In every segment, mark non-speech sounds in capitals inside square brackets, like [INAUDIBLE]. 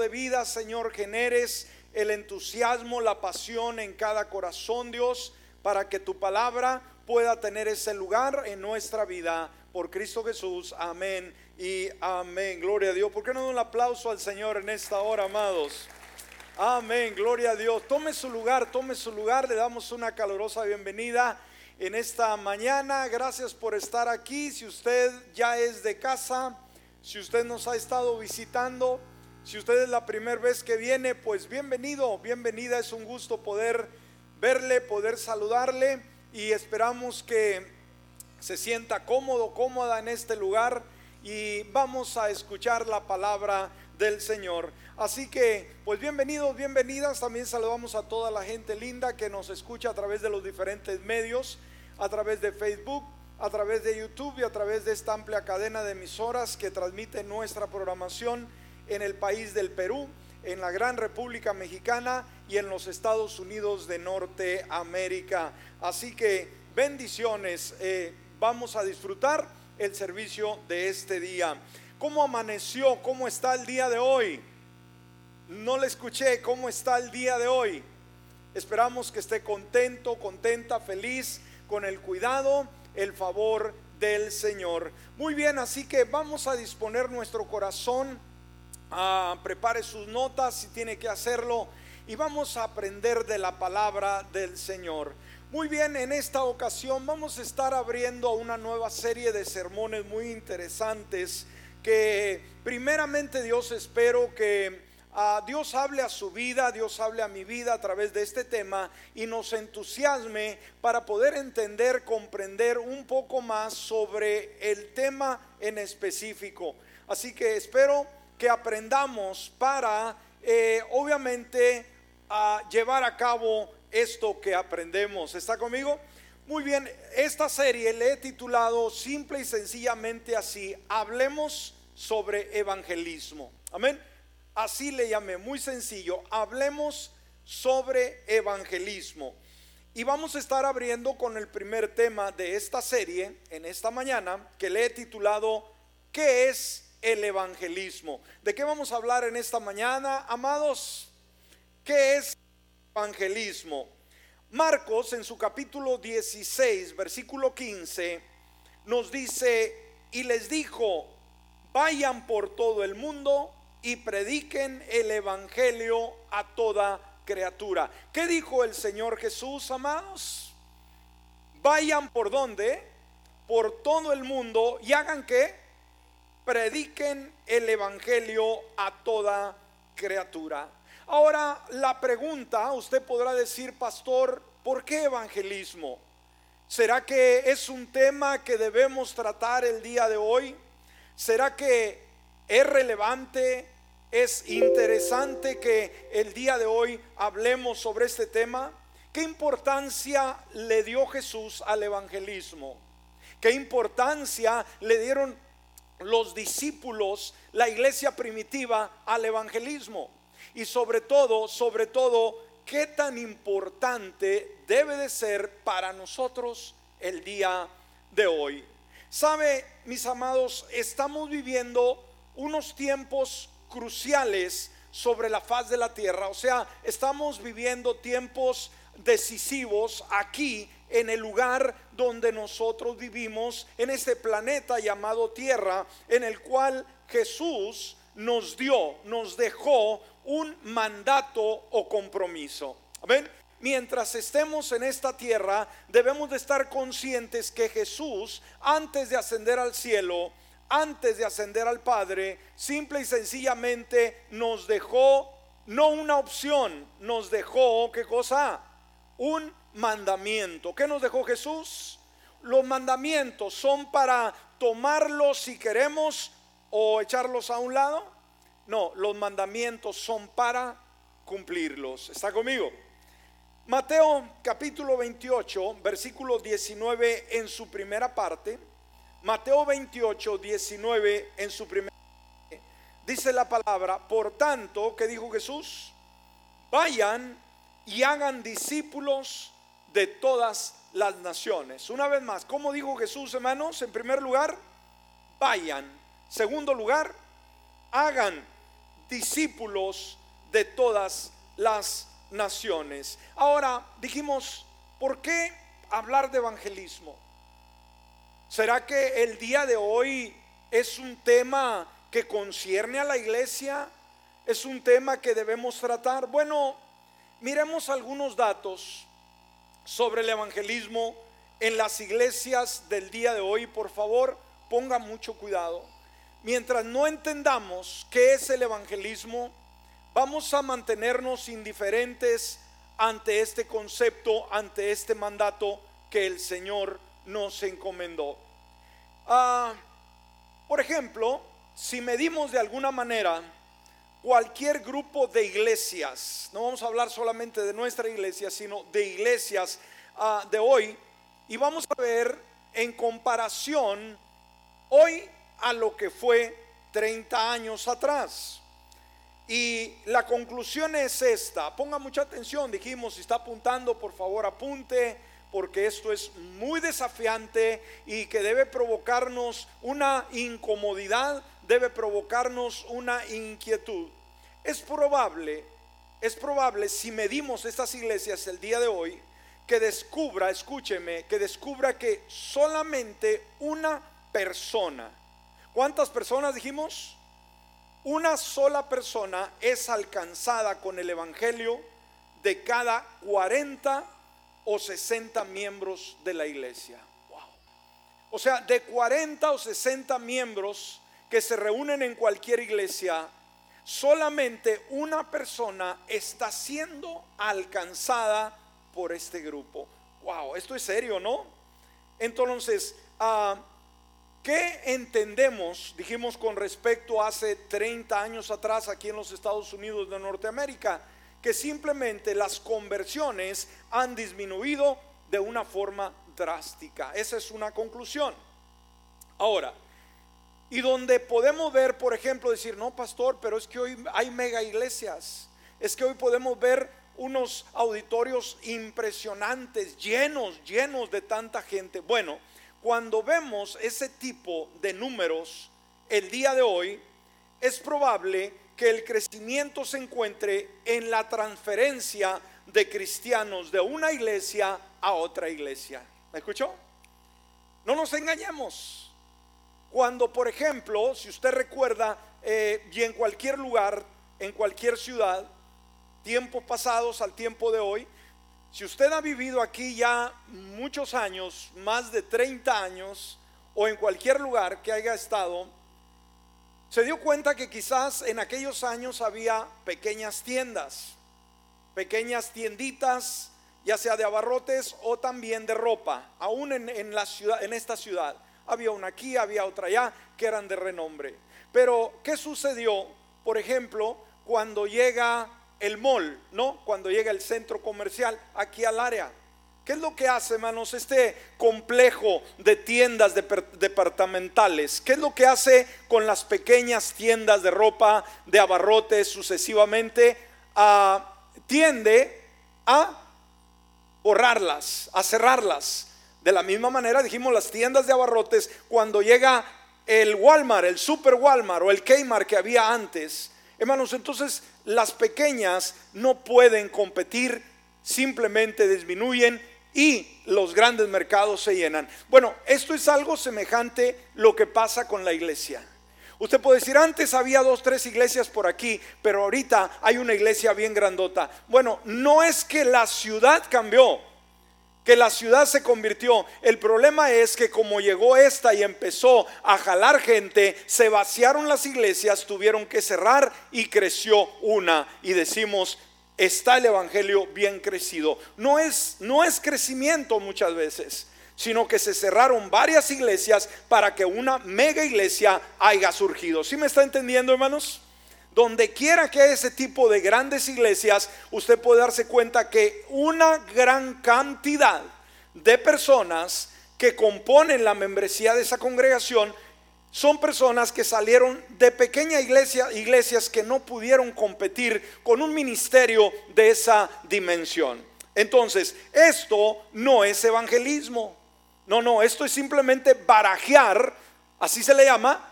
de vida, Señor, generes el entusiasmo, la pasión en cada corazón, Dios, para que tu palabra pueda tener ese lugar en nuestra vida. Por Cristo Jesús, amén y amén. Gloria a Dios. ¿Por qué no un aplauso al Señor en esta hora, amados? Amén, gloria a Dios. Tome su lugar, tome su lugar. Le damos una calurosa bienvenida en esta mañana. Gracias por estar aquí. Si usted ya es de casa, si usted nos ha estado visitando, si usted es la primera vez que viene, pues bienvenido, bienvenida. Es un gusto poder verle, poder saludarle y esperamos que se sienta cómodo, cómoda en este lugar y vamos a escuchar la palabra del Señor. Así que, pues bienvenidos, bienvenidas. También saludamos a toda la gente linda que nos escucha a través de los diferentes medios, a través de Facebook, a través de YouTube y a través de esta amplia cadena de emisoras que transmite nuestra programación en el país del Perú, en la gran República Mexicana y en los Estados Unidos de Norteamérica. Así que bendiciones, eh, vamos a disfrutar el servicio de este día. ¿Cómo amaneció? ¿Cómo está el día de hoy? No le escuché. ¿Cómo está el día de hoy? Esperamos que esté contento, contenta, feliz con el cuidado, el favor del Señor. Muy bien, así que vamos a disponer nuestro corazón Ah, prepare sus notas si tiene que hacerlo y vamos a aprender de la palabra del Señor. Muy bien, en esta ocasión vamos a estar abriendo una nueva serie de sermones muy interesantes que primeramente Dios espero que ah, Dios hable a su vida, Dios hable a mi vida a través de este tema y nos entusiasme para poder entender, comprender un poco más sobre el tema en específico. Así que espero que aprendamos para, eh, obviamente, llevar a cabo esto que aprendemos. ¿Está conmigo? Muy bien, esta serie le he titulado simple y sencillamente así, hablemos sobre evangelismo. Amén. Así le llamé, muy sencillo, hablemos sobre evangelismo. Y vamos a estar abriendo con el primer tema de esta serie en esta mañana, que le he titulado ¿Qué es el evangelismo. ¿De qué vamos a hablar en esta mañana, amados? ¿Qué es evangelismo? Marcos en su capítulo 16, versículo 15, nos dice, y les dijo, vayan por todo el mundo y prediquen el Evangelio a toda criatura. ¿Qué dijo el Señor Jesús, amados? Vayan por donde? Por todo el mundo y hagan que prediquen el Evangelio a toda criatura. Ahora, la pregunta, usted podrá decir, pastor, ¿por qué evangelismo? ¿Será que es un tema que debemos tratar el día de hoy? ¿Será que es relevante, es interesante que el día de hoy hablemos sobre este tema? ¿Qué importancia le dio Jesús al evangelismo? ¿Qué importancia le dieron los discípulos, la iglesia primitiva al evangelismo. Y sobre todo, sobre todo, qué tan importante debe de ser para nosotros el día de hoy. Sabe, mis amados, estamos viviendo unos tiempos cruciales sobre la faz de la tierra. O sea, estamos viviendo tiempos decisivos aquí en el lugar donde nosotros vivimos, en este planeta llamado Tierra, en el cual Jesús nos dio, nos dejó un mandato o compromiso. Amén. Mientras estemos en esta tierra, debemos de estar conscientes que Jesús, antes de ascender al cielo, antes de ascender al Padre, simple y sencillamente nos dejó no una opción, nos dejó, ¿qué cosa? Un mandamiento. ¿Qué nos dejó Jesús? Los mandamientos son para tomarlos si queremos o echarlos a un lado. No, los mandamientos son para cumplirlos. ¿Está conmigo? Mateo capítulo 28, versículo 19 en su primera parte. Mateo 28, 19 en su primera parte. Dice la palabra, por tanto, ¿qué dijo Jesús? Vayan y hagan discípulos de todas las naciones. Una vez más, ¿cómo dijo Jesús, hermanos? En primer lugar, vayan. Segundo lugar, hagan discípulos de todas las naciones. Ahora, dijimos, ¿por qué hablar de evangelismo? ¿Será que el día de hoy es un tema que concierne a la iglesia? ¿Es un tema que debemos tratar? Bueno, miremos algunos datos sobre el evangelismo en las iglesias del día de hoy. Por favor, ponga mucho cuidado. Mientras no entendamos qué es el evangelismo, vamos a mantenernos indiferentes ante este concepto, ante este mandato que el Señor nos encomendó. Ah, por ejemplo, si medimos de alguna manera cualquier grupo de iglesias, no vamos a hablar solamente de nuestra iglesia, sino de iglesias ah, de hoy, y vamos a ver en comparación hoy a lo que fue 30 años atrás. Y la conclusión es esta, ponga mucha atención, dijimos, si está apuntando, por favor apunte, porque esto es muy desafiante y que debe provocarnos una incomodidad, debe provocarnos una inquietud. Es probable, es probable si medimos estas iglesias el día de hoy, que descubra, escúcheme, que descubra que solamente una persona, ¿cuántas personas dijimos? Una sola persona es alcanzada con el Evangelio de cada 40 o 60 miembros de la iglesia. O sea, de 40 o 60 miembros que se reúnen en cualquier iglesia, solamente una persona está siendo alcanzada por este grupo. Wow, esto es serio, ¿no? Entonces, uh, ¿qué entendemos, dijimos con respecto a hace 30 años atrás aquí en los Estados Unidos de Norteamérica? que simplemente las conversiones han disminuido de una forma drástica. Esa es una conclusión. Ahora, y donde podemos ver, por ejemplo, decir, no, pastor, pero es que hoy hay mega iglesias, es que hoy podemos ver unos auditorios impresionantes, llenos, llenos de tanta gente. Bueno, cuando vemos ese tipo de números el día de hoy, es probable que el crecimiento se encuentre en la transferencia de cristianos de una iglesia a otra iglesia. ¿Me escuchó? No nos engañemos. Cuando, por ejemplo, si usted recuerda, eh, y en cualquier lugar, en cualquier ciudad, tiempos pasados al tiempo de hoy, si usted ha vivido aquí ya muchos años, más de 30 años, o en cualquier lugar que haya estado, se dio cuenta que quizás en aquellos años había pequeñas tiendas, pequeñas tienditas, ya sea de abarrotes o también de ropa, aún en, la ciudad, en esta ciudad. Había una aquí, había otra allá, que eran de renombre. Pero, ¿qué sucedió, por ejemplo, cuando llega el mall, ¿no? Cuando llega el centro comercial aquí al área. ¿Qué es lo que hace, hermanos, este complejo de tiendas departamentales? ¿Qué es lo que hace con las pequeñas tiendas de ropa, de abarrotes sucesivamente? Ah, tiende a borrarlas, a cerrarlas. De la misma manera dijimos las tiendas de abarrotes, cuando llega el Walmart, el Super Walmart o el Kmart que había antes, hermanos, entonces las pequeñas no pueden competir, simplemente disminuyen y los grandes mercados se llenan. Bueno, esto es algo semejante lo que pasa con la iglesia. Usted puede decir, antes había dos, tres iglesias por aquí, pero ahorita hay una iglesia bien grandota. Bueno, no es que la ciudad cambió, que la ciudad se convirtió. El problema es que como llegó esta y empezó a jalar gente, se vaciaron las iglesias, tuvieron que cerrar y creció una. Y decimos, está el evangelio bien crecido. No es, no es crecimiento muchas veces, sino que se cerraron varias iglesias para que una mega iglesia haya surgido. ¿Sí me está entendiendo, hermanos? Donde quiera que ese tipo de grandes iglesias, usted puede darse cuenta que una gran cantidad de personas que componen la membresía de esa congregación son personas que salieron de pequeña iglesia, iglesias que no pudieron competir con un ministerio de esa dimensión. Entonces, esto no es evangelismo. No, no, esto es simplemente barajear, así se le llama,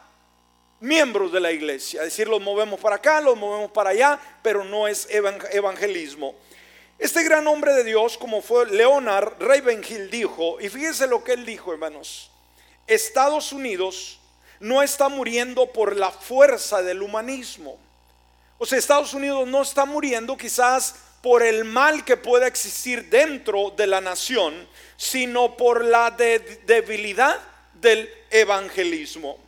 miembros de la iglesia. Es decir, los movemos para acá, los movemos para allá, pero no es evangelismo. Este gran hombre de Dios, como fue Leonard Ravenhill, dijo, y fíjense lo que él dijo, hermanos, Estados Unidos no está muriendo por la fuerza del humanismo. O sea, Estados Unidos no está muriendo quizás por el mal que pueda existir dentro de la nación, sino por la debilidad del evangelismo.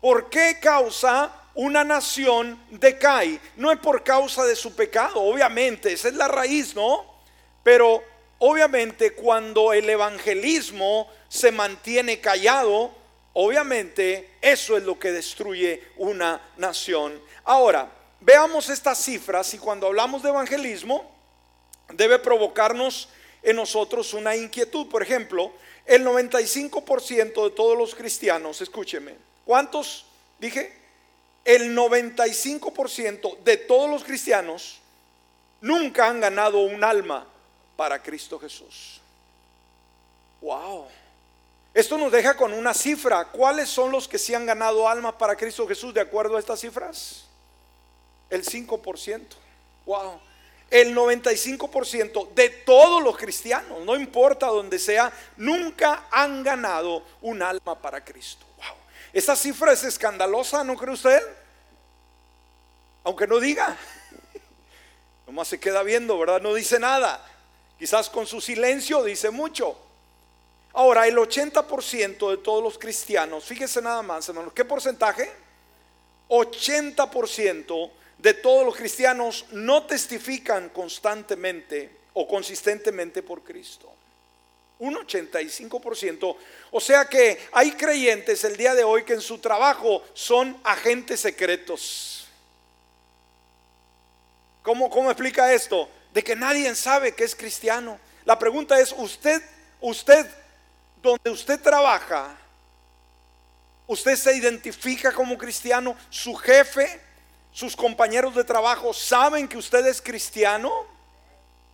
¿Por qué causa una nación decae? No es por causa de su pecado, obviamente, esa es la raíz, ¿no? Pero obviamente cuando el evangelismo se mantiene callado, obviamente eso es lo que destruye una nación. Ahora, veamos estas cifras y cuando hablamos de evangelismo debe provocarnos en nosotros una inquietud. Por ejemplo, el 95% de todos los cristianos, escúcheme, ¿cuántos dije? El 95% de todos los cristianos nunca han ganado un alma para Cristo Jesús. Wow. Esto nos deja con una cifra. ¿Cuáles son los que sí han ganado almas para Cristo Jesús de acuerdo a estas cifras? El 5%. Wow. El 95% de todos los cristianos, no importa donde sea, nunca han ganado un alma para Cristo. Wow. Esa cifra es escandalosa, ¿no cree usted? Aunque no diga. [LAUGHS] Nomás se queda viendo, ¿verdad? No dice nada. Quizás con su silencio dice mucho. Ahora, el 80% de todos los cristianos, fíjese nada más, hermanos, ¿qué porcentaje? 80% de todos los cristianos no testifican constantemente o consistentemente por Cristo. Un 85%. O sea que hay creyentes el día de hoy que en su trabajo son agentes secretos. ¿Cómo, cómo explica esto? De que nadie sabe que es cristiano. La pregunta es, ¿usted, usted, donde usted trabaja, usted se identifica como cristiano? ¿Su jefe sus compañeros de trabajo saben que usted es cristiano?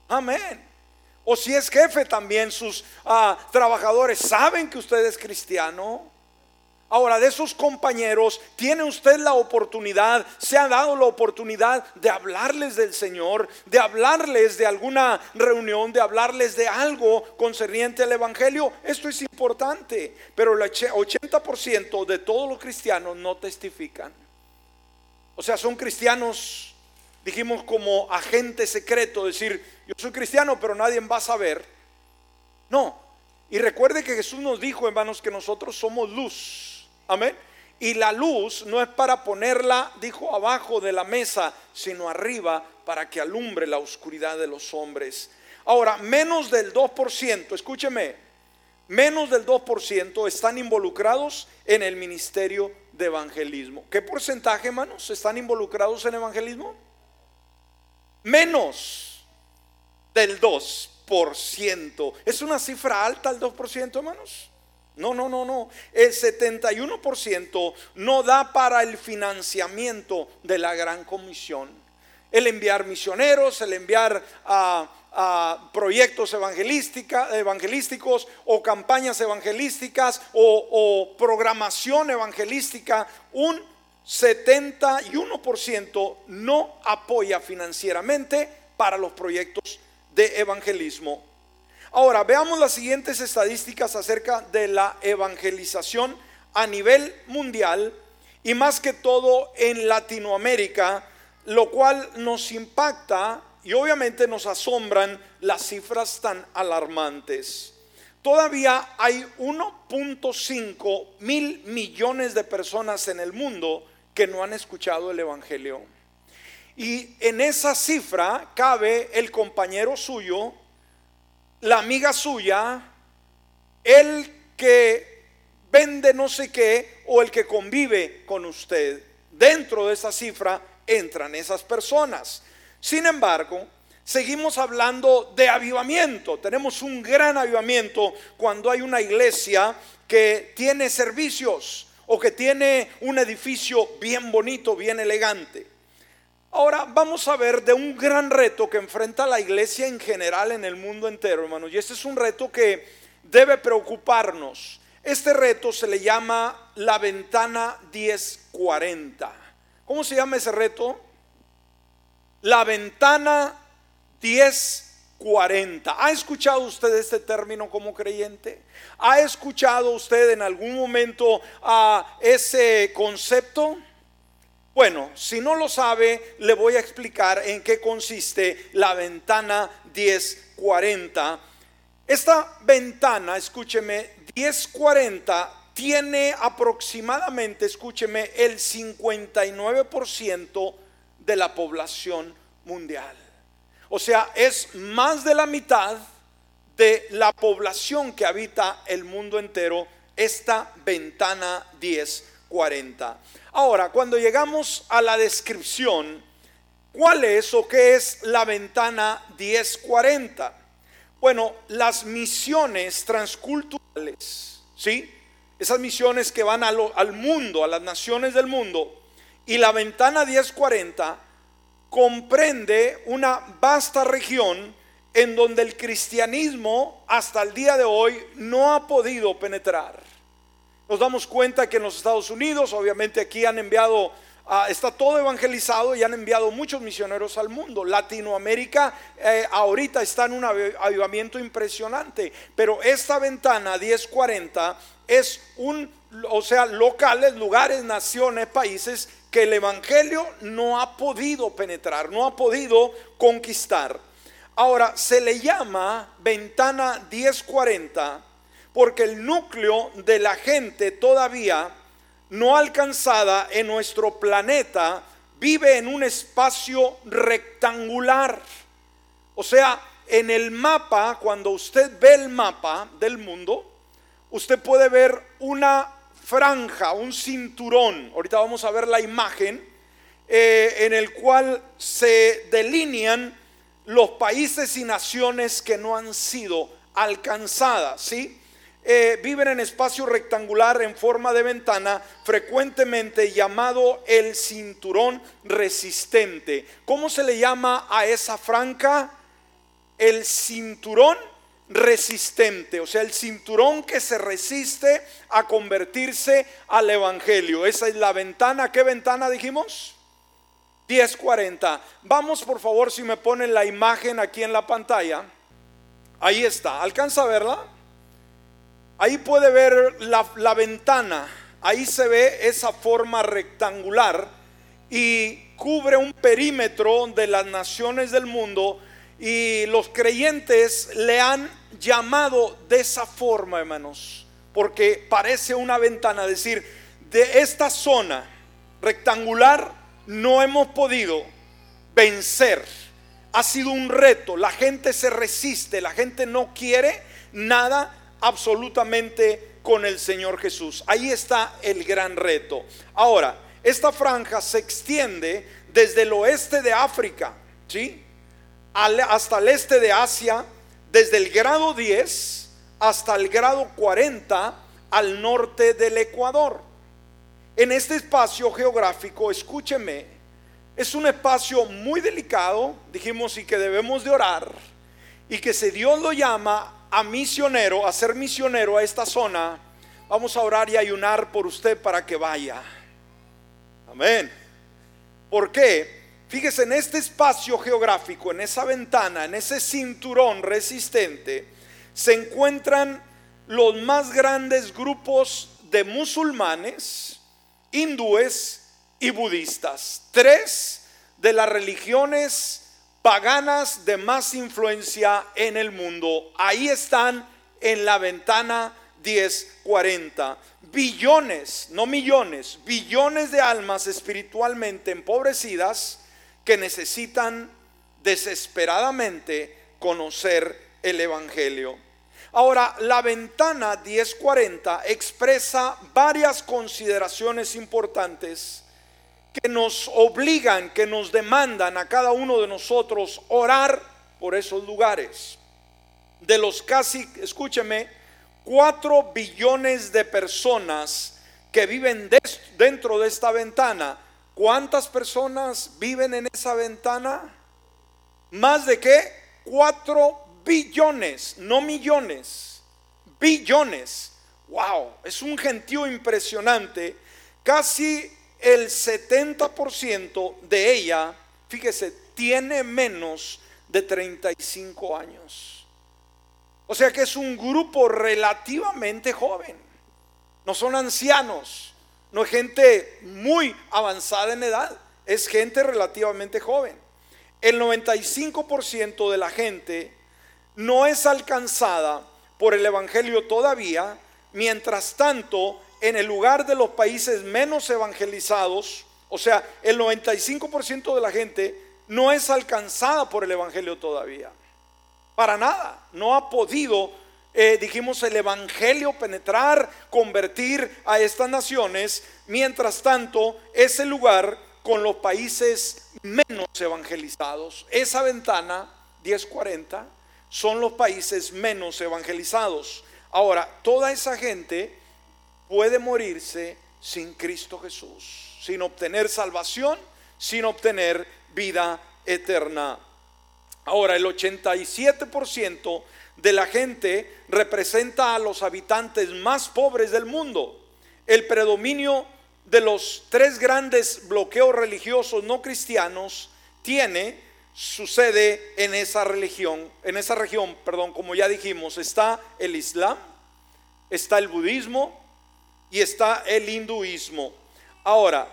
Amén. O si es jefe también, sus ah, trabajadores saben que usted es cristiano. Ahora, de esos compañeros, tiene usted la oportunidad, se ha dado la oportunidad de hablarles del Señor, de hablarles de alguna reunión, de hablarles de algo concerniente al Evangelio. Esto es importante, pero el 80% de todos los cristianos no testifican. O sea, son cristianos, dijimos como agente secreto, decir, yo soy cristiano, pero nadie va a saber. No. Y recuerde que Jesús nos dijo, hermanos, que nosotros somos luz. Amén. Y la luz no es para ponerla, dijo, abajo de la mesa, sino arriba para que alumbre la oscuridad de los hombres. Ahora, menos del 2%, escúcheme, menos del 2% están involucrados en el ministerio de evangelismo. ¿Qué porcentaje, hermanos, están involucrados en evangelismo? Menos del 2%. ¿Es una cifra alta el 2%, hermanos? No, no, no, no. El 71% no da para el financiamiento de la gran comisión. El enviar misioneros, el enviar a proyectos evangelísticos o campañas evangelísticas o, programación evangelística, un 71% no apoya financieramente para los proyectos de evangelismo. Ahora, veamos las siguientes estadísticas acerca de la evangelización a nivel mundial y más que todo en Latinoamérica, lo cual nos impacta y obviamente nos asombran las cifras tan alarmantes. Todavía hay 1.5 mil millones de personas en el mundo que no han escuchado el Evangelio. Y en esa cifra cabe el compañero suyo, la amiga suya, el que vende no sé qué o el que convive con usted. Dentro de esa cifra entran esas personas. Sin embargo, seguimos hablando de avivamiento. Tenemos un gran avivamiento cuando hay una iglesia que tiene servicios o que tiene un edificio bien bonito, bien elegante. Ahora vamos a ver de un gran reto que enfrenta la iglesia en general en el mundo entero, hermanos. Y este es un reto que debe preocuparnos. Este reto se le llama la ventana 1040. ¿Cómo se llama ese reto? La ventana 1040. ¿Ha escuchado usted este término como creyente? ¿Ha escuchado usted en algún momento a ese concepto? Bueno, si no lo sabe, le voy a explicar en qué consiste la ventana 1040. Esta ventana, escúcheme, 1040 tiene aproximadamente, escúcheme, el 59% de la población mundial. O sea, es más de la mitad de la población que habita el mundo entero, esta ventana 1040. Ahora, cuando llegamos a la descripción, ¿cuál es o qué es la ventana 1040? Bueno, las misiones transculturales, ¿sí? Esas misiones que van al mundo, a las naciones del mundo, y la ventana 1040 comprende una vasta región en donde el cristianismo hasta el día de hoy no ha podido penetrar. Nos damos cuenta que en los Estados Unidos, obviamente aquí han enviado, ah, está todo evangelizado y han enviado muchos misioneros al mundo. Latinoamérica eh, ahorita está en un avivamiento impresionante, pero esta ventana 1040 es un, o sea, locales, lugares, naciones, países que el Evangelio no ha podido penetrar, no ha podido conquistar. Ahora, se le llama ventana 1040 porque el núcleo de la gente todavía no alcanzada en nuestro planeta vive en un espacio rectangular. O sea, en el mapa, cuando usted ve el mapa del mundo, usted puede ver una franja, un cinturón. Ahorita vamos a ver la imagen eh, en el cual se delinean los países y naciones que no han sido alcanzadas, ¿sí? Eh, viven en espacio rectangular en forma de ventana, frecuentemente llamado el cinturón resistente. ¿Cómo se le llama a esa franca? El cinturón resistente, o sea, el cinturón que se resiste a convertirse al Evangelio. Esa es la ventana. ¿Qué ventana dijimos? 1040. Vamos por favor si me ponen la imagen aquí en la pantalla. Ahí está. ¿Alcanza a verla? Ahí puede ver la, ventana, ahí se ve esa forma rectangular y cubre un perímetro de las naciones del mundo y los creyentes le han llamado de esa forma, hermanos, porque parece una ventana, decir, de esta zona rectangular no hemos podido vencer. Ha sido un reto, la gente se resiste, la gente no quiere nada absolutamente con el Señor Jesús. Ahí está el gran reto. Ahora, esta franja se extiende desde el oeste de África, ¿sí? Hasta el este de Asia, desde el grado 10 hasta el grado 40 al norte del Ecuador. En este espacio geográfico, escúcheme, es un espacio muy delicado, dijimos, y que debemos de orar, y que si Dios lo llama a misionero, a ser misionero a esta zona, vamos a orar y ayunar por usted para que vaya. Amén. ¿Por qué? Fíjese en este espacio geográfico, en esa ventana, en ese cinturón resistente, se encuentran los más grandes grupos de musulmanes, hindúes y budistas. Tres de las religiones paganas de más influencia en el mundo. Ahí están en la ventana 1040. Billones, no millones, billones de almas espiritualmente empobrecidas que necesitan desesperadamente conocer el Evangelio. Ahora, la ventana 1040 expresa varias consideraciones importantes que nos obligan, que nos demandan a cada uno de nosotros orar por esos lugares. De los casi, escúcheme, cuatro billones de personas que viven dentro de esta ventana, ¿cuántas personas viven en esa ventana? Más de qué? Cuatro billones, no millones, billones. wow, es un gentío impresionante. Casi el 70% de ella, fíjese, tiene menos de 35 años. O sea que es un grupo relativamente joven. No son ancianos, no es gente muy avanzada en edad, es gente relativamente joven. El 95% de la gente no es alcanzada por el Evangelio todavía, mientras tanto, en el lugar de los países menos evangelizados, o sea, el 95% de la gente no es alcanzada por el Evangelio todavía. Para nada, no ha podido, eh, dijimos, el Evangelio penetrar, convertir a estas naciones. Mientras tanto, ese lugar con los países menos evangelizados, esa ventana 1040 son los países menos evangelizados. Ahora, toda esa gente puede morirse sin Cristo Jesús, sin obtener salvación, sin obtener vida eterna. Ahora, el 87% de la gente representa a los habitantes más pobres del mundo. El predominio de los tres grandes bloqueos religiosos no cristianos tiene sucede en esa religión, en esa región, perdón, como ya dijimos, está el Islam, está el budismo y está el hinduismo. Ahora,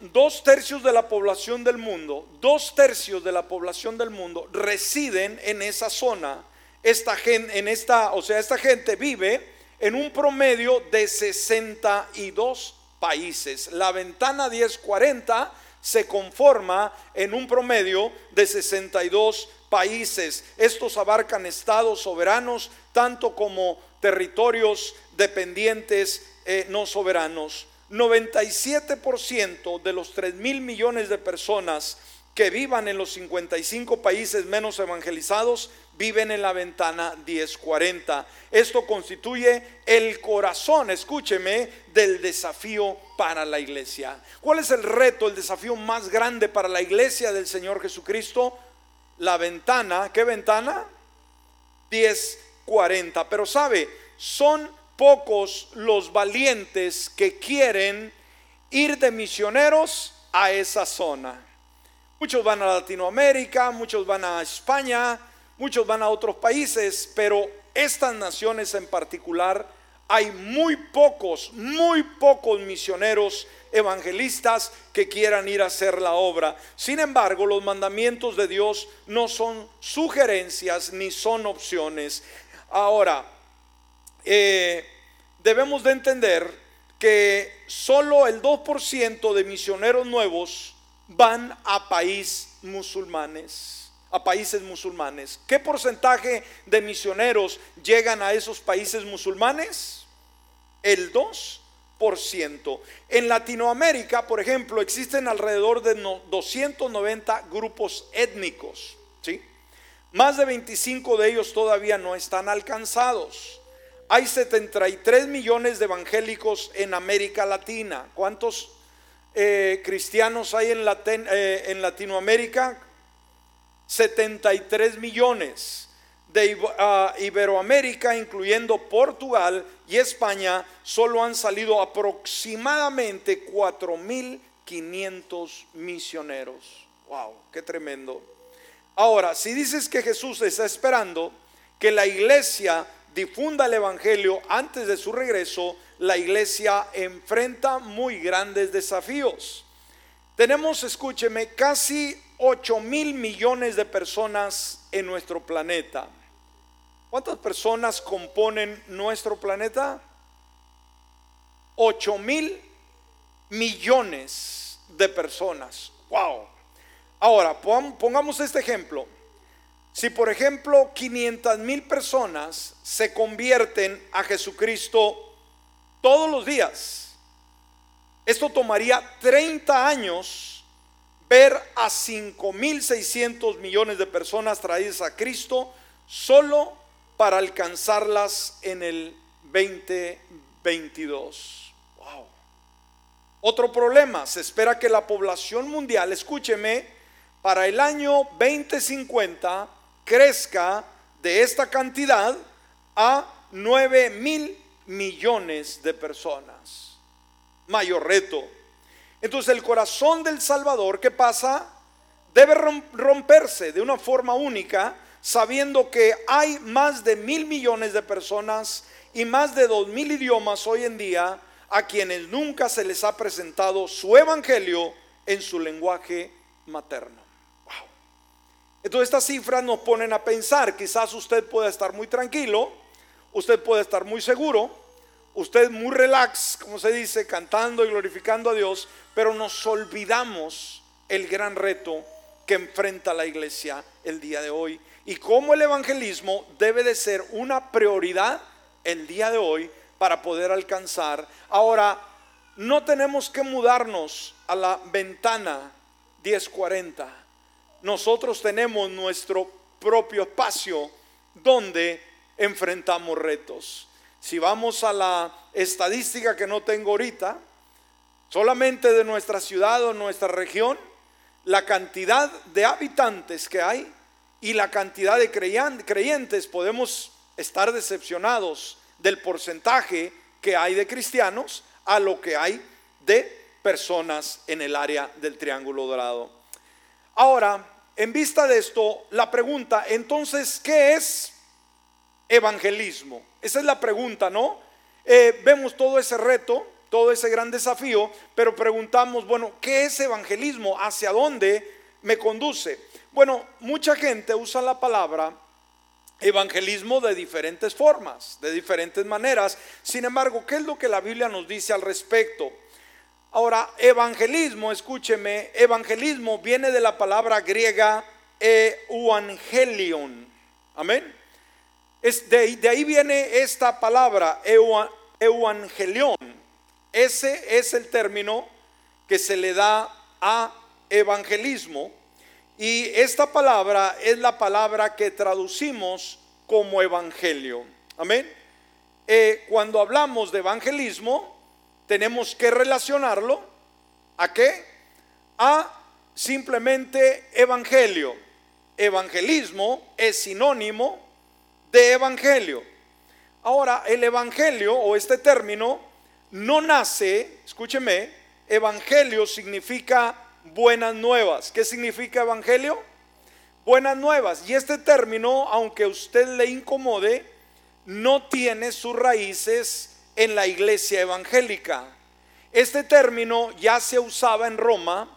dos tercios de la población del mundo, dos tercios de la población del mundo residen en esa zona. Esta gente, en esta, o sea, esta gente vive en un promedio de 62 países. La ventana 1040 se conforma en un promedio de 62 países. Estos abarcan estados soberanos, tanto como territorios dependientes eh, no soberanos. 97% de los 3 mil millones de personas que vivan en los 55 países menos evangelizados viven en la ventana 1040. Esto constituye el corazón, escúcheme, del desafío para la iglesia. ¿Cuál es el reto, el desafío más grande para la iglesia del Señor Jesucristo? La ventana, ¿qué ventana? 1040. Pero sabe, son pocos los valientes que quieren ir de misioneros a esa zona. Muchos van a Latinoamérica, muchos van a España, muchos van a otros países, pero estas naciones en particular hay muy pocos, muy pocos misioneros evangelistas que quieran ir a hacer la obra. Sin embargo, los mandamientos de Dios no son sugerencias ni son opciones. Ahora, eh, debemos de entender que solo el 2% de misioneros nuevos van a países musulmanes, a países musulmanes. ¿Qué porcentaje de misioneros llegan a esos países musulmanes? El 2%. En Latinoamérica, por ejemplo, existen alrededor de 290 grupos étnicos, ¿sí? Más de 25 de ellos todavía no están alcanzados. Hay 73 millones de evangélicos en América Latina. ¿Cuántos eh, cristianos hay en, eh, Latinoamérica? 73 millones. De Iberoamérica, incluyendo Portugal y España, solo han salido aproximadamente 4.500 misioneros. ¡Wow! ¡Qué tremendo! Ahora, si dices que Jesús está esperando que la iglesia difunda el Evangelio antes de su regreso, la iglesia enfrenta muy grandes desafíos. Tenemos, escúcheme, casi 8 mil millones de personas en nuestro planeta. ¿Cuántas personas componen nuestro planeta? 8 mil millones de personas. ¡Wow! Ahora, pongamos este ejemplo. Si por ejemplo 500 mil personas se convierten a Jesucristo todos los días, esto tomaría 30 años ver a 5.600 millones de personas traídas a Cristo solo para alcanzarlas en el 2022. Wow. Otro problema, se espera que la población mundial, escúcheme, para el año 2050 crezca de esta cantidad a 9 mil millones de personas. Mayor reto. Entonces el corazón del Salvador, ¿qué pasa? Debe romperse de una forma única, sabiendo que hay más de mil millones de personas y más de dos mil idiomas hoy en día a quienes nunca se les ha presentado su evangelio en su lenguaje materno. Entonces estas cifras nos ponen a pensar, quizás usted pueda estar muy tranquilo, usted puede estar muy seguro, usted muy relax, como se dice, cantando y glorificando a Dios, pero nos olvidamos el gran reto que enfrenta la iglesia el día de hoy y cómo el evangelismo debe de ser una prioridad el día de hoy para poder alcanzar. Ahora, no tenemos que mudarnos a la ventana 1040 nosotros tenemos nuestro propio espacio donde enfrentamos retos. Si vamos a la estadística que no tengo ahorita, solamente de nuestra ciudad o nuestra región, la cantidad de habitantes que hay y la cantidad de creyentes, podemos estar decepcionados del porcentaje que hay de cristianos a lo que hay de personas en el área del Triángulo Dorado. Ahora, en vista de esto, la pregunta, entonces, ¿qué es evangelismo? Esa es la pregunta, ¿no? Eh, vemos todo ese reto, todo ese gran desafío, pero preguntamos, bueno, ¿qué es evangelismo? ¿Hacia dónde me conduce? Bueno, mucha gente usa la palabra evangelismo de diferentes formas, de diferentes maneras. Sin embargo, ¿qué es lo que la Biblia nos dice al respecto? Ahora, evangelismo, escúcheme, evangelismo viene de la palabra griega euangelion. Amén. Es de, ahí viene esta palabra, evangelion. Ese es el término que se le da a evangelismo. Y esta palabra es la palabra que traducimos como evangelio. Amén. Eh, cuando hablamos de evangelismo, tenemos que relacionarlo a qué? A simplemente evangelio. Evangelismo es sinónimo de evangelio. Ahora, el evangelio o este término no nace, escúcheme, evangelio significa buenas nuevas. ¿Qué significa evangelio? Buenas nuevas. Y este término, aunque a usted le incomode, no tiene sus raíces en la iglesia evangélica. Este término ya se usaba en Roma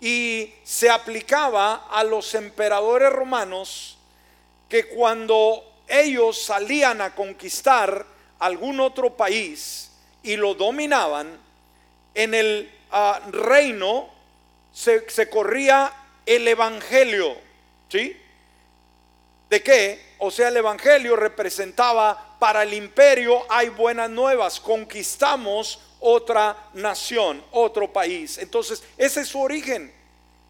y se aplicaba a los emperadores romanos que cuando ellos salían a conquistar algún otro país y lo dominaban, en el ah, reino se, se, corría el evangelio. ¿Sí? ¿De qué? O sea, el evangelio representaba para el imperio hay buenas nuevas, conquistamos otra nación, otro país. Entonces, ese es su origen.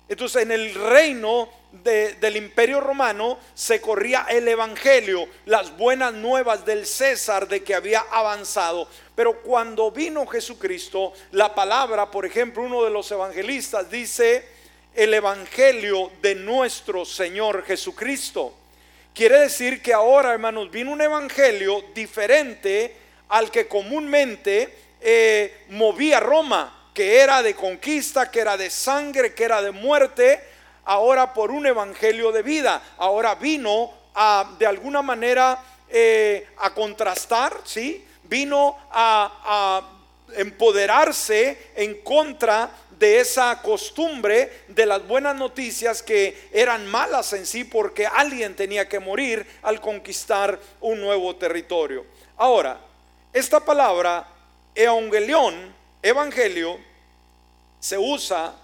Entonces, en el reino del imperio romano se corría el evangelio, las buenas nuevas del César de que había avanzado. Pero cuando vino Jesucristo, la palabra, por ejemplo, uno de los evangelistas dice, el evangelio de nuestro Señor Jesucristo. Quiere decir que ahora, hermanos, vino un evangelio diferente al que comúnmente eh, movía Roma, que era de conquista, que era de sangre, que era de muerte, ahora por un evangelio de vida. Ahora vino a, de alguna manera, eh, a contrastar, ¿sí? Vino a, a empoderarse en contra de esa costumbre de las buenas noticias que eran malas en sí porque alguien tenía que morir al conquistar un nuevo territorio. Ahora, esta palabra evangelión, evangelio, se usa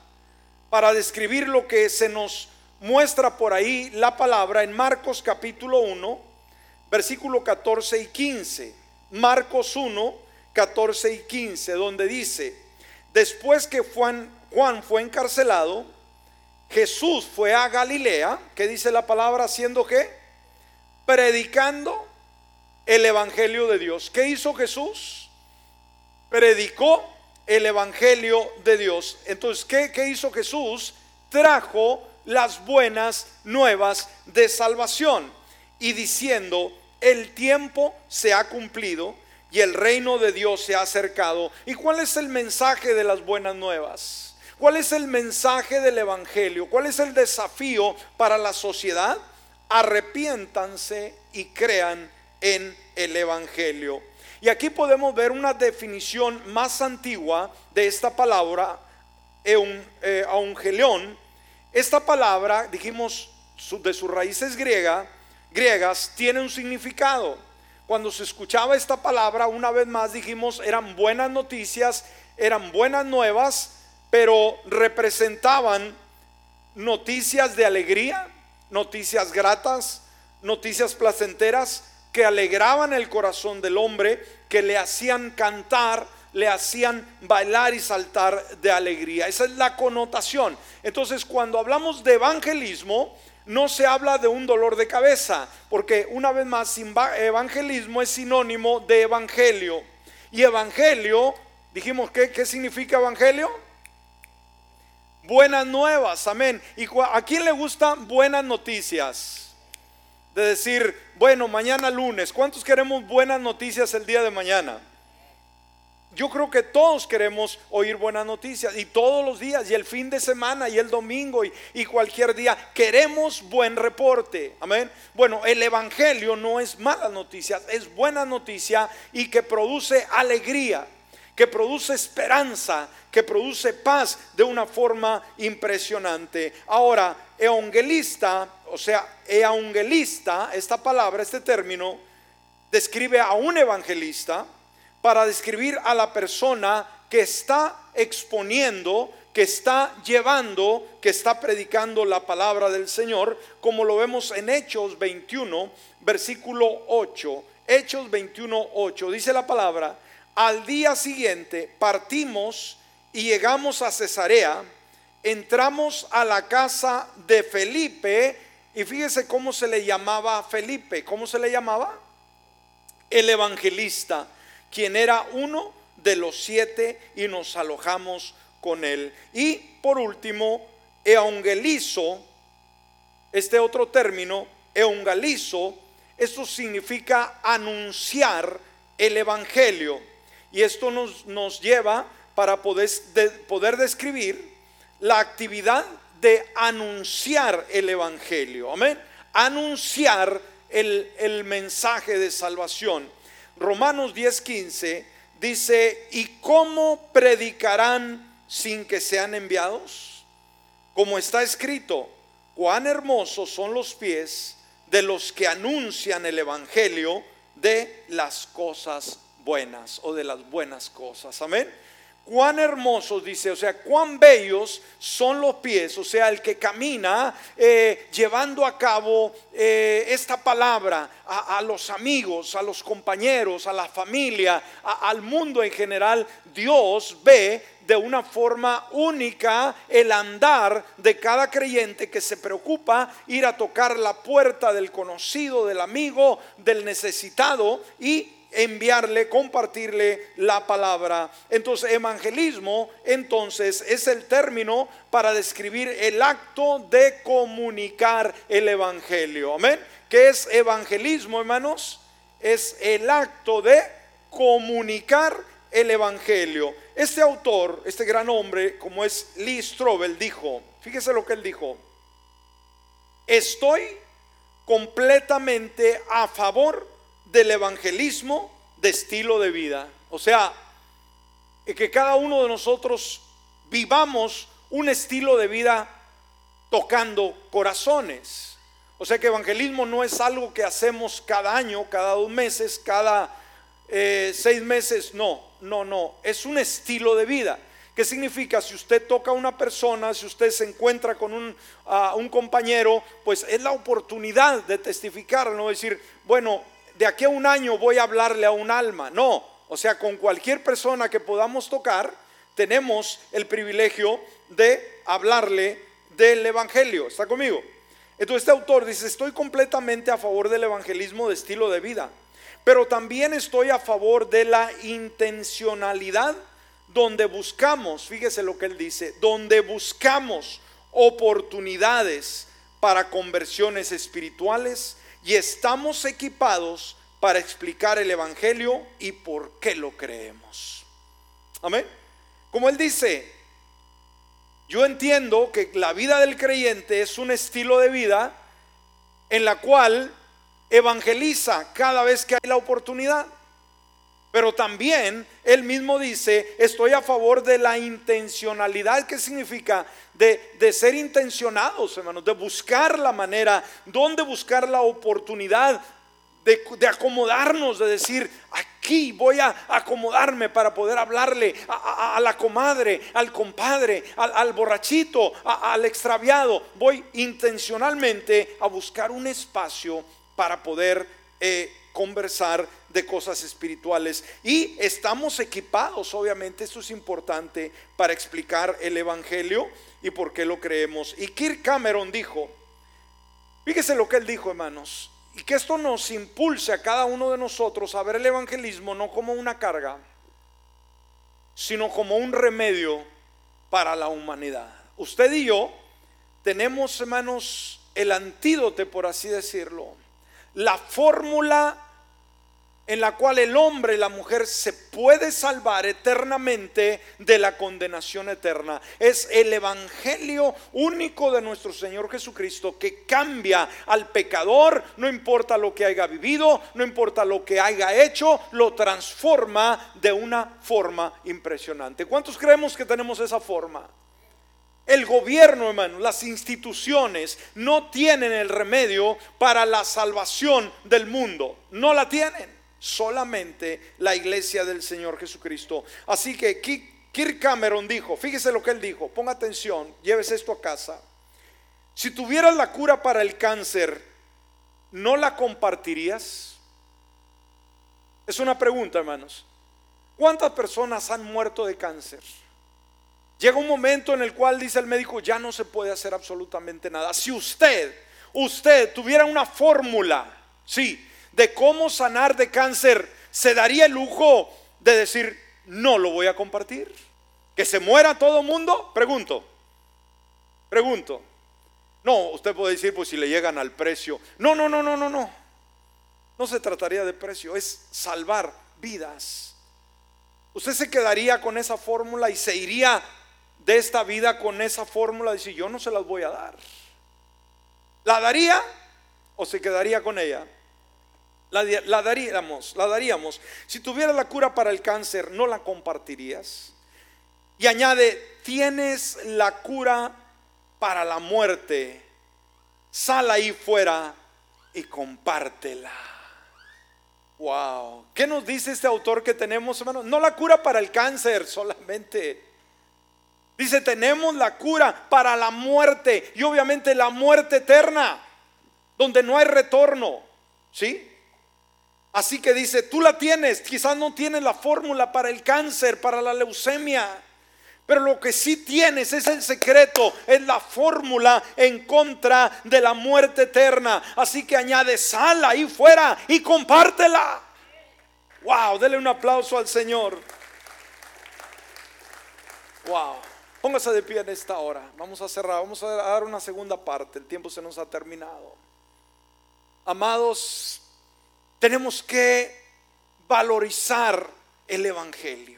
para describir lo que se nos muestra por ahí la palabra en Marcos capítulo 1, versículo 14 y 15. Marcos 1, 14 y 15, donde dice, Después que Juan, Juan fue encarcelado, Jesús fue a Galilea, ¿qué dice la palabra? Haciendo qué? Predicando el Evangelio de Dios. ¿Qué hizo Jesús? Predicó el Evangelio de Dios. Entonces, ¿qué, qué hizo Jesús? Trajo las buenas nuevas de salvación y diciendo, el tiempo se ha cumplido y el reino de Dios se ha acercado. ¿Y cuál es el mensaje de las buenas nuevas? ¿Cuál es el mensaje del Evangelio? ¿Cuál es el desafío para la sociedad? Arrepiéntanse y crean en el Evangelio. Y aquí podemos ver una definición más antigua de esta palabra, eh, aungelión. Esta palabra, dijimos, de sus raíces griega, griegas, tiene un significado. Cuando se escuchaba esta palabra, una vez más dijimos, eran buenas noticias, eran buenas nuevas, pero representaban noticias de alegría, noticias gratas, noticias placenteras que alegraban el corazón del hombre, que le hacían cantar, le hacían bailar y saltar de alegría. Esa es la connotación. Entonces, cuando hablamos de evangelismo, no se habla de un dolor de cabeza, porque una vez más, evangelismo es sinónimo de evangelio. Y evangelio, dijimos, ¿qué, qué significa evangelio? Buenas nuevas, amén. ¿Y a quién le gustan buenas noticias? De decir, bueno, mañana lunes, ¿cuántos queremos buenas noticias el día de mañana? Yo creo que todos queremos oír buenas noticias y todos los días y el fin de semana y el domingo y, cualquier día queremos buen reporte. Amén. Bueno, el Evangelio no es malas noticias, es buena noticia y que produce alegría, que produce esperanza, que produce paz de una forma impresionante. Ahora, evangelista, o sea, evangelista, esta palabra, este término, describe a un evangelista para describir a la persona que está exponiendo, que está llevando, que está predicando la palabra del Señor, como lo vemos en Hechos 21, versículo 8. Hechos 21, 8. Dice la palabra, al día siguiente partimos y llegamos a Cesarea, entramos a la casa de Felipe, y fíjese cómo se le llamaba Felipe, ¿cómo se le llamaba? El evangelista quien era uno de los siete y nos alojamos con él. Y por último, eungelizo, este otro término, eungelizo, esto significa anunciar el evangelio. Y esto nos, nos lleva para poder, poder describir la actividad de anunciar el evangelio. Amén. Anunciar el, el mensaje de salvación. Romanos 10:15 dice, ¿y cómo predicarán sin que sean enviados? Como está escrito, cuán hermosos son los pies de los que anuncian el Evangelio de las cosas buenas o de las buenas cosas. Amén cuán hermosos, dice, o sea, cuán bellos son los pies, o sea, el que camina eh, llevando a cabo eh, esta palabra a, los amigos, a los compañeros, a la familia, al mundo en general, Dios ve de una forma única el andar de cada creyente que se preocupa ir a tocar la puerta del conocido, del amigo, del necesitado y enviarle, compartirle la palabra. Entonces, evangelismo, entonces, es el término para describir el acto de comunicar el evangelio. Amén. ¿Qué es evangelismo, hermanos? Es el acto de comunicar el evangelio. Este autor, este gran hombre, como es Lee Strobel, dijo, fíjese lo que él dijo, estoy completamente a favor del evangelismo de estilo de vida. O sea, que cada uno de nosotros vivamos un estilo de vida tocando corazones. O sea que evangelismo no es algo que hacemos cada año, cada dos meses, cada eh, seis meses. No, no, no. Es un estilo de vida. ¿Qué significa? Si usted toca a una persona, si usted se encuentra con un, un compañero, pues es la oportunidad de testificar, no decir, bueno, de aquí a un año voy a hablarle a un alma. No, o sea, con cualquier persona que podamos tocar, tenemos el privilegio de hablarle del Evangelio. ¿Está conmigo? Entonces este autor dice, estoy completamente a favor del evangelismo de estilo de vida, pero también estoy a favor de la intencionalidad donde buscamos, fíjese lo que él dice, donde buscamos oportunidades para conversiones espirituales y estamos equipados para explicar el Evangelio y por qué lo creemos. Amén. Como él dice, yo entiendo que la vida del creyente es un estilo de vida en la cual evangeliza cada vez que hay la oportunidad. Pero también él mismo dice, estoy a favor de la intencionalidad, que significa de, ser intencionados, hermanos, de buscar la manera, donde buscar la oportunidad de, acomodarnos, de decir, aquí voy a acomodarme para poder hablarle a, la comadre, al compadre, al, borrachito, al extraviado. Voy intencionalmente a buscar un espacio para poder eh, conversar de cosas espirituales. Y estamos equipados, obviamente, esto es importante para explicar el Evangelio y por qué lo creemos. Y Kirk Cameron dijo, fíjese lo que él dijo, hermanos, y que esto nos impulse a cada uno de nosotros a ver el evangelismo no como una carga, sino como un remedio para la humanidad. Usted y yo tenemos, hermanos, el antídoto, por así decirlo, la fórmula en la cual el hombre y la mujer se puede salvar eternamente de la condenación eterna. Es el evangelio único de nuestro Señor Jesucristo que cambia al pecador, no importa lo que haya vivido, no importa lo que haya hecho, lo transforma de una forma impresionante. ¿Cuántos creemos que tenemos esa forma? El gobierno, hermano, las instituciones no tienen el remedio para la salvación del mundo. No la tienen solamente la iglesia del Señor Jesucristo. Así que Kirk Cameron dijo, fíjese lo que él dijo, ponga atención, lleves esto a casa. Si tuvieras la cura para el cáncer, ¿no la compartirías? Es una pregunta, hermanos. ¿Cuántas personas han muerto de cáncer? Llega un momento en el cual dice el médico, ya no se puede hacer absolutamente nada. Si usted, usted tuviera una fórmula, sí, de cómo sanar de cáncer, ¿se daría el lujo de decir, no lo voy a compartir? ¿Que se muera todo mundo? Pregunto. Pregunto. No, usted puede decir, pues si le llegan al precio. No, no, no, no, no, no. No se trataría de precio, es salvar vidas. Usted se quedaría con esa fórmula y se iría de esta vida con esa fórmula de decir, yo no se las voy a dar. ¿La daría o se quedaría con ella? La, daríamos, la daríamos. Si tuviera la cura para el cáncer, ¿no la compartirías? Y añade, tienes la cura para la muerte. Sal ahí fuera y compártela. Wow. ¿Qué nos dice este autor que tenemos, hermano? No la cura para el cáncer solamente. Dice, tenemos la cura para la muerte y obviamente la muerte eterna, donde no hay retorno. ¿Sí? Así que dice, tú la tienes, quizás no tienes la fórmula para el cáncer, para la leucemia, pero lo que sí tienes es el secreto, es la fórmula en contra de la muerte eterna. Así que añade sal ahí fuera y compártela. Wow, dele un aplauso al Señor. Wow. Póngase de pie en esta hora. Vamos a cerrar, vamos a dar una segunda parte. El tiempo se nos ha terminado. Amados, tenemos que valorizar el Evangelio.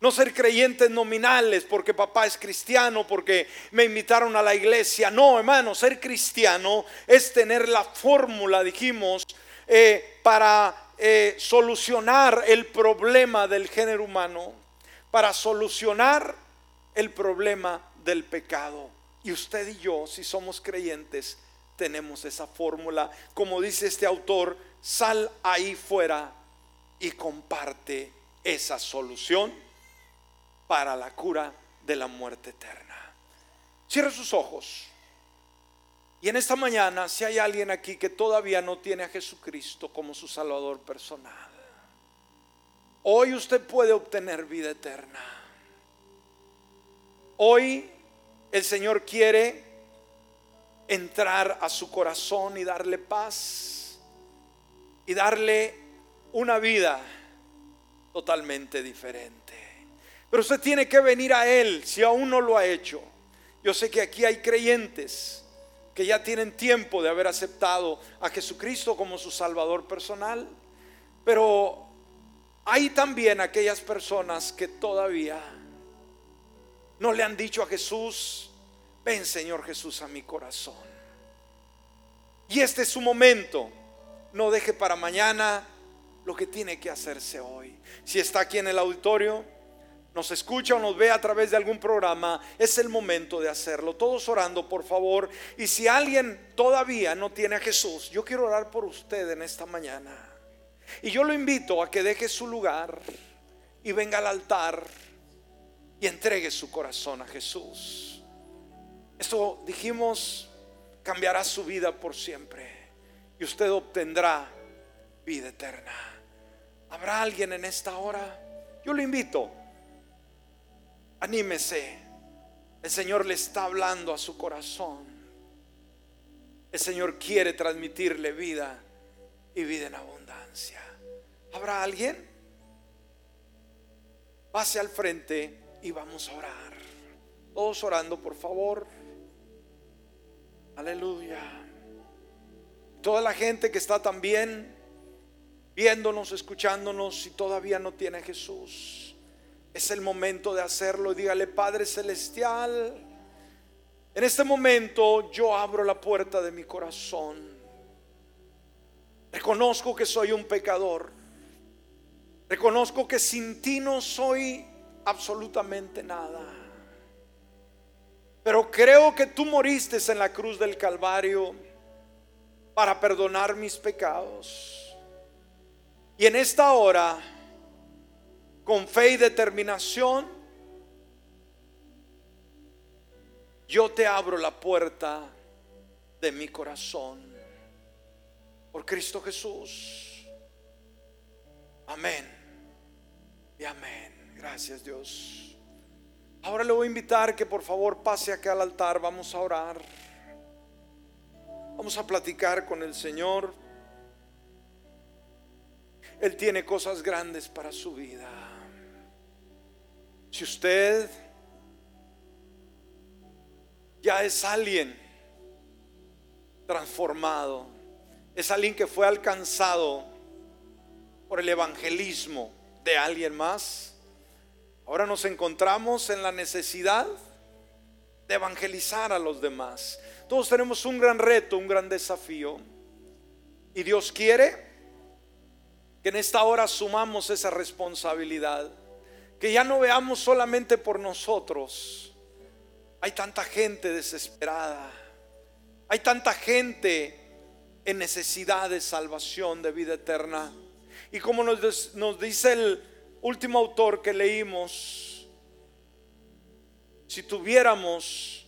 No ser creyentes nominales porque papá es cristiano, porque me invitaron a la iglesia. No, hermano, ser cristiano es tener la fórmula, dijimos, eh, para eh, solucionar el problema del género humano, para solucionar el problema del pecado. Y usted y yo, si somos creyentes, tenemos esa fórmula. Como dice este autor, sal ahí fuera y comparte esa solución para la cura de la muerte eterna. Cierre sus ojos. Y en esta mañana, si hay alguien aquí que todavía no tiene a Jesucristo como su Salvador personal, hoy usted puede obtener vida eterna. Hoy el Señor quiere entrar a su corazón y darle paz y darle una vida totalmente diferente. Pero usted tiene que venir a Él si aún no lo ha hecho. Yo sé que aquí hay creyentes que ya tienen tiempo de haber aceptado a Jesucristo como su Salvador personal. Pero hay también aquellas personas que todavía no le han dicho a Jesús, ven Señor Jesús a mi corazón. Y este es su momento. No deje para mañana lo que tiene que hacerse hoy. Si está aquí en el auditorio, nos escucha o nos ve a través de algún programa, es el momento de hacerlo. Todos orando, por favor. Y si alguien todavía no tiene a Jesús, yo quiero orar por usted en esta mañana. Y yo lo invito a que deje su lugar y venga al altar y entregue su corazón a Jesús. Esto dijimos cambiará su vida por siempre y usted obtendrá vida eterna. ¿Habrá alguien en esta hora? Yo lo invito. Anímese. El Señor le está hablando a su corazón. El Señor quiere transmitirle vida y vida en abundancia. ¿Habrá alguien? Pase al frente y vamos a orar. Todos orando, por favor. Aleluya. Toda la gente que está también viéndonos, escuchándonos, si todavía no tiene Jesús, es el momento de hacerlo. Dígale, Padre Celestial, en este momento yo abro la puerta de mi corazón. Reconozco que soy un pecador. Reconozco que sin ti no soy absolutamente nada. Pero creo que tú moriste en la cruz del Calvario para perdonar mis pecados. Y en esta hora, con fe y determinación, yo te abro la puerta de mi corazón. Por Cristo Jesús. Amén. Y amén. Gracias Dios. Ahora le voy a invitar que por favor pase acá al altar. Vamos a orar. Vamos a platicar con el Señor. Él tiene cosas grandes para su vida. Si usted ya es alguien transformado, es alguien que fue alcanzado por el evangelismo de alguien más, ahora nos encontramos en la necesidad de evangelizar a los demás. Todos tenemos un gran reto, un gran desafío. Y Dios quiere que en esta hora asumamos esa responsabilidad, que ya no veamos solamente por nosotros. Hay tanta gente desesperada, hay tanta gente en necesidad de salvación, de vida eterna. Y como nos, nos dice el último autor que leímos, si tuviéramos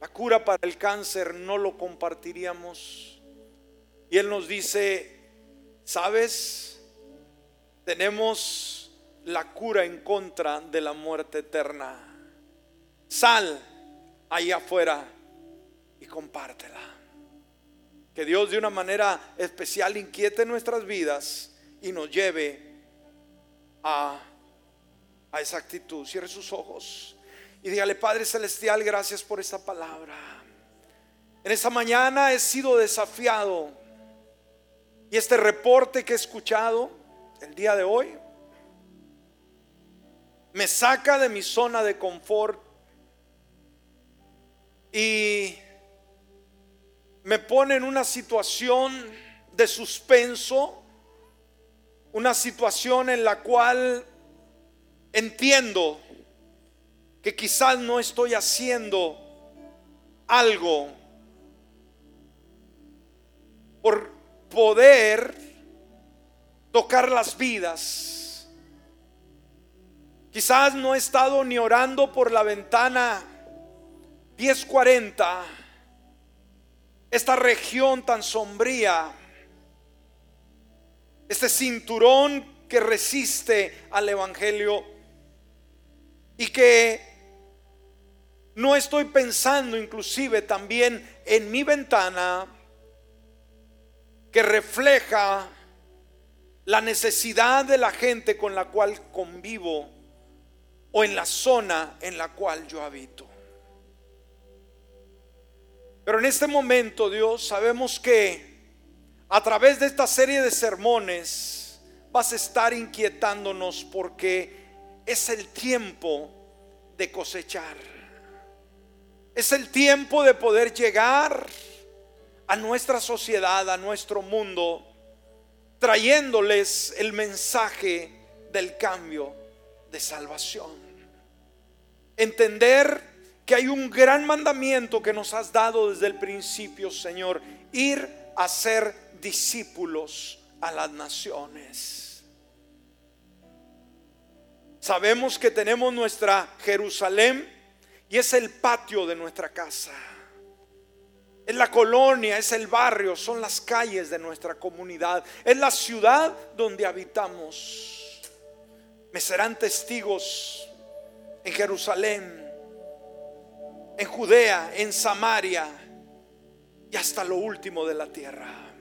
la cura para el cáncer, no lo compartiríamos. Y él nos dice, ¿sabes? tenemos la cura en contra de la muerte eterna. Sal ahí afuera y compártela. Que Dios de una manera especial inquiete nuestras vidas y nos lleve a, esa actitud. Cierre sus ojos y dígale, Padre Celestial, gracias por esta palabra. En esta mañana he sido desafiado y este reporte que he escuchado el día de hoy me saca de mi zona de confort y me pone en una situación de suspenso, una situación en la cual entiendo que quizás no estoy haciendo algo por poder tocar las vidas. Quizás no he estado ni orando por la ventana 1040, esta región tan sombría, este cinturón que resiste al Evangelio y que no estoy pensando inclusive también en mi ventana que refleja la necesidad de la gente con la cual convivo o en la zona en la cual yo habito. Pero en este momento, Dios, sabemos que a través de esta serie de sermones vas a estar inquietándonos porque es el tiempo de cosechar. Es el tiempo de poder llegar a nuestra sociedad, a nuestro mundo, trayéndoles el mensaje del cambio de salvación. Entender que hay un gran mandamiento que nos has dado desde el principio, Señor, ir a ser discípulos a las naciones. Sabemos que tenemos nuestra Jerusalén y es el patio de nuestra casa. Es la colonia, es el barrio, son las calles de nuestra comunidad, es la ciudad donde habitamos. Me serán testigos en Jerusalén, en Judea, en Samaria y hasta lo último de la tierra.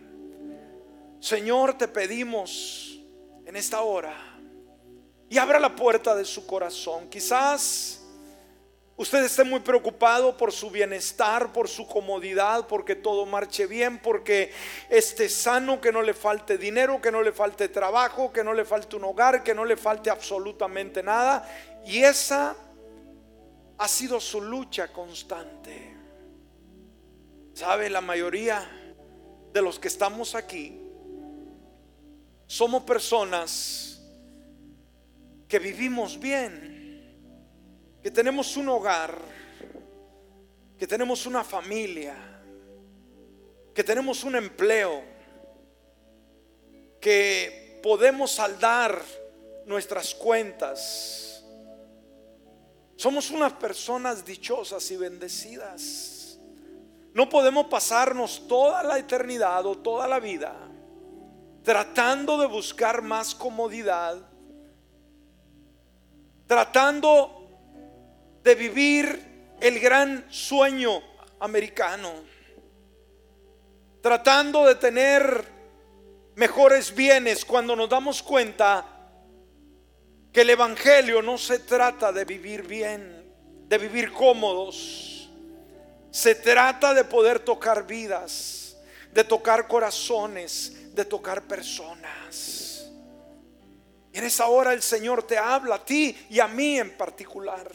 Señor, te pedimos en esta hora y abra la puerta de su corazón. Quizás usted esté muy preocupado por su bienestar, por su comodidad, porque todo marche bien, porque esté sano, que no le falte dinero, que no le falte trabajo, que no le falte un hogar, que no le falte absolutamente nada. Y esa ha sido su lucha constante. ¿Sabe? La mayoría de los que estamos aquí somos personas que vivimos bien, que tenemos un hogar, que tenemos una familia, que tenemos un empleo, que podemos saldar nuestras cuentas. Somos unas personas dichosas y bendecidas. No podemos pasarnos toda la eternidad o toda la vida tratando de buscar más comodidad, tratando de vivir el gran sueño americano, tratando de tener mejores bienes cuando nos damos cuenta que el Evangelio no se trata de vivir bien, de vivir cómodos, se trata de poder tocar vidas, de tocar corazones, de tocar personas. Y en esa hora el Señor te habla a ti y a mí en particular.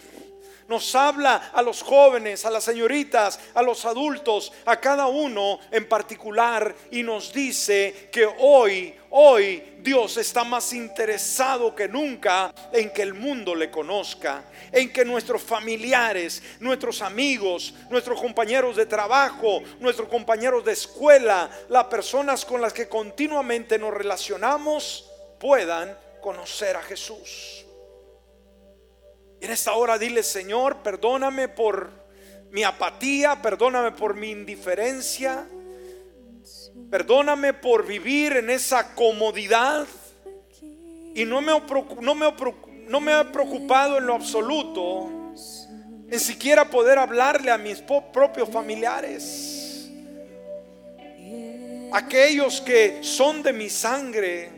Nos habla a los jóvenes, a las señoritas, a los adultos, a cada uno en particular y nos dice que hoy, hoy Dios está más interesado que nunca en que el mundo le conozca, en que nuestros familiares, nuestros amigos, nuestros compañeros de trabajo, nuestros compañeros de escuela, las personas con las que continuamente nos relacionamos puedan conocer a Jesús. En esta hora dile, Señor, perdóname por mi apatía, perdóname por mi indiferencia, perdóname por vivir en esa comodidad. Y no me, no me, no me ha preocupado en lo absoluto en siquiera poder hablarle a mis propios familiares, aquellos que son de mi sangre,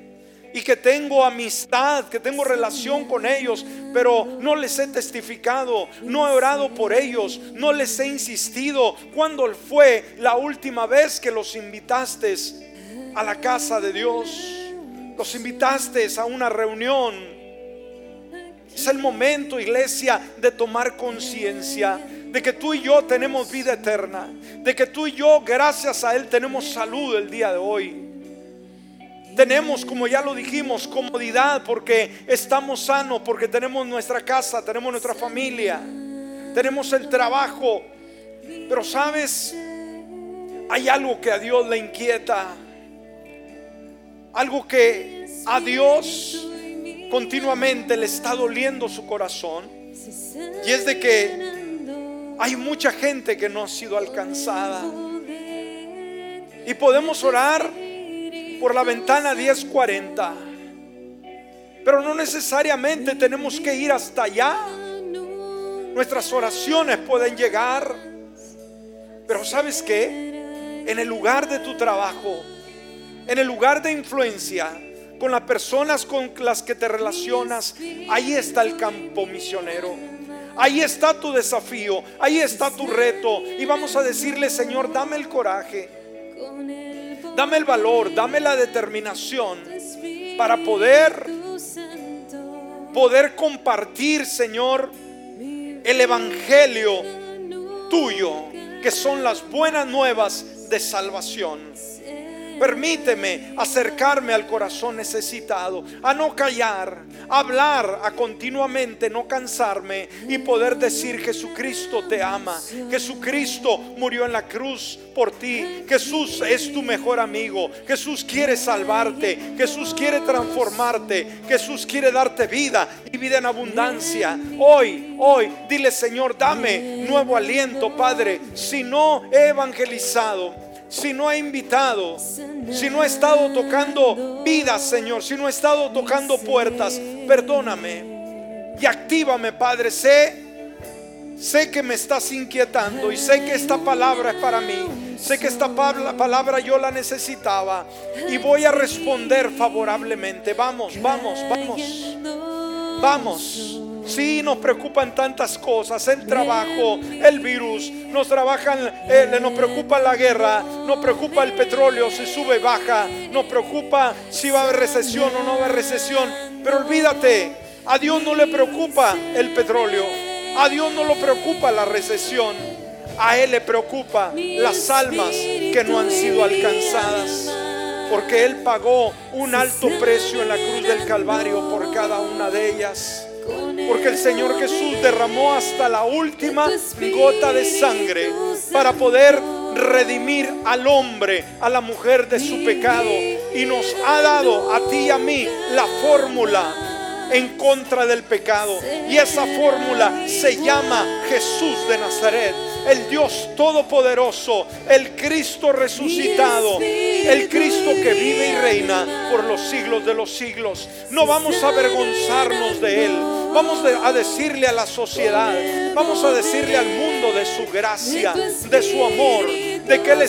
y que tengo amistad, que tengo relación con ellos, pero no les he testificado, no he orado por ellos, no les he insistido. ¿Cuándo fue la última vez que los invitaste a la casa de Dios? Los invitaste a una reunión. Es el momento, iglesia, de tomar conciencia de que tú y yo tenemos vida eterna, de que tú y yo, gracias a Él, tenemos salud el día de hoy tenemos, como ya lo dijimos, comodidad porque estamos sanos, porque tenemos nuestra casa, tenemos nuestra familia, tenemos el trabajo. Pero sabes, hay algo que a Dios le inquieta, algo que a Dios continuamente le está doliendo su corazón. Y es de que hay mucha gente que no ha sido alcanzada. Y podemos orar por la ventana 1040. Pero no necesariamente tenemos que ir hasta allá. Nuestras oraciones pueden llegar. Pero sabes que en el lugar de tu trabajo, en el lugar de influencia, con las personas con las que te relacionas, ahí está el campo misionero. Ahí está tu desafío, ahí está tu reto. Y vamos a decirle, Señor, dame el coraje, dame el valor, dame la determinación para poder, poder compartir, Señor, el Evangelio tuyo, que son las buenas nuevas de salvación. Permíteme acercarme al corazón necesitado, a no callar, a hablar, a continuamente no cansarme y poder decir Jesucristo te ama, Jesucristo murió en la cruz por ti, Jesús es tu mejor amigo, Jesús quiere salvarte, Jesús quiere transformarte, Jesús quiere darte vida y vida en abundancia. Hoy, hoy, dile Señor, dame nuevo aliento, Padre, si no he evangelizado si no he invitado, si no he estado tocando vidas, Señor, si no he estado tocando puertas, perdóname y actívame, Padre. Sé, sé que me estás inquietando y sé que esta palabra es para mí. Sé que esta palabra yo la necesitaba y voy a responder favorablemente. Vamos, vamos, vamos. Vamos. Sí, nos preocupan tantas cosas, el trabajo, el virus, nos trabajan, eh, nos preocupa la guerra, nos preocupa el petróleo, si sube, baja, nos preocupa si va a haber recesión o no va a haber recesión. Pero olvídate, a Dios no le preocupa el petróleo, a Dios no lo preocupa la recesión, a Él le preocupa las almas que no han sido alcanzadas. Porque Él pagó un alto precio en la cruz del Calvario por cada una de ellas. Porque el Señor Jesús derramó hasta la última gota de sangre para poder redimir al hombre, a la mujer de su pecado. Y nos ha dado a ti y a mí la fórmula en contra del pecado. Y esa fórmula se llama Jesús de Nazaret el Dios Todopoderoso, el Cristo resucitado, el Cristo que vive y reina por los siglos de los siglos. No vamos a avergonzarnos de Él, vamos a decirle a la sociedad, vamos a decirle al mundo de su gracia, de su amor, de que Él está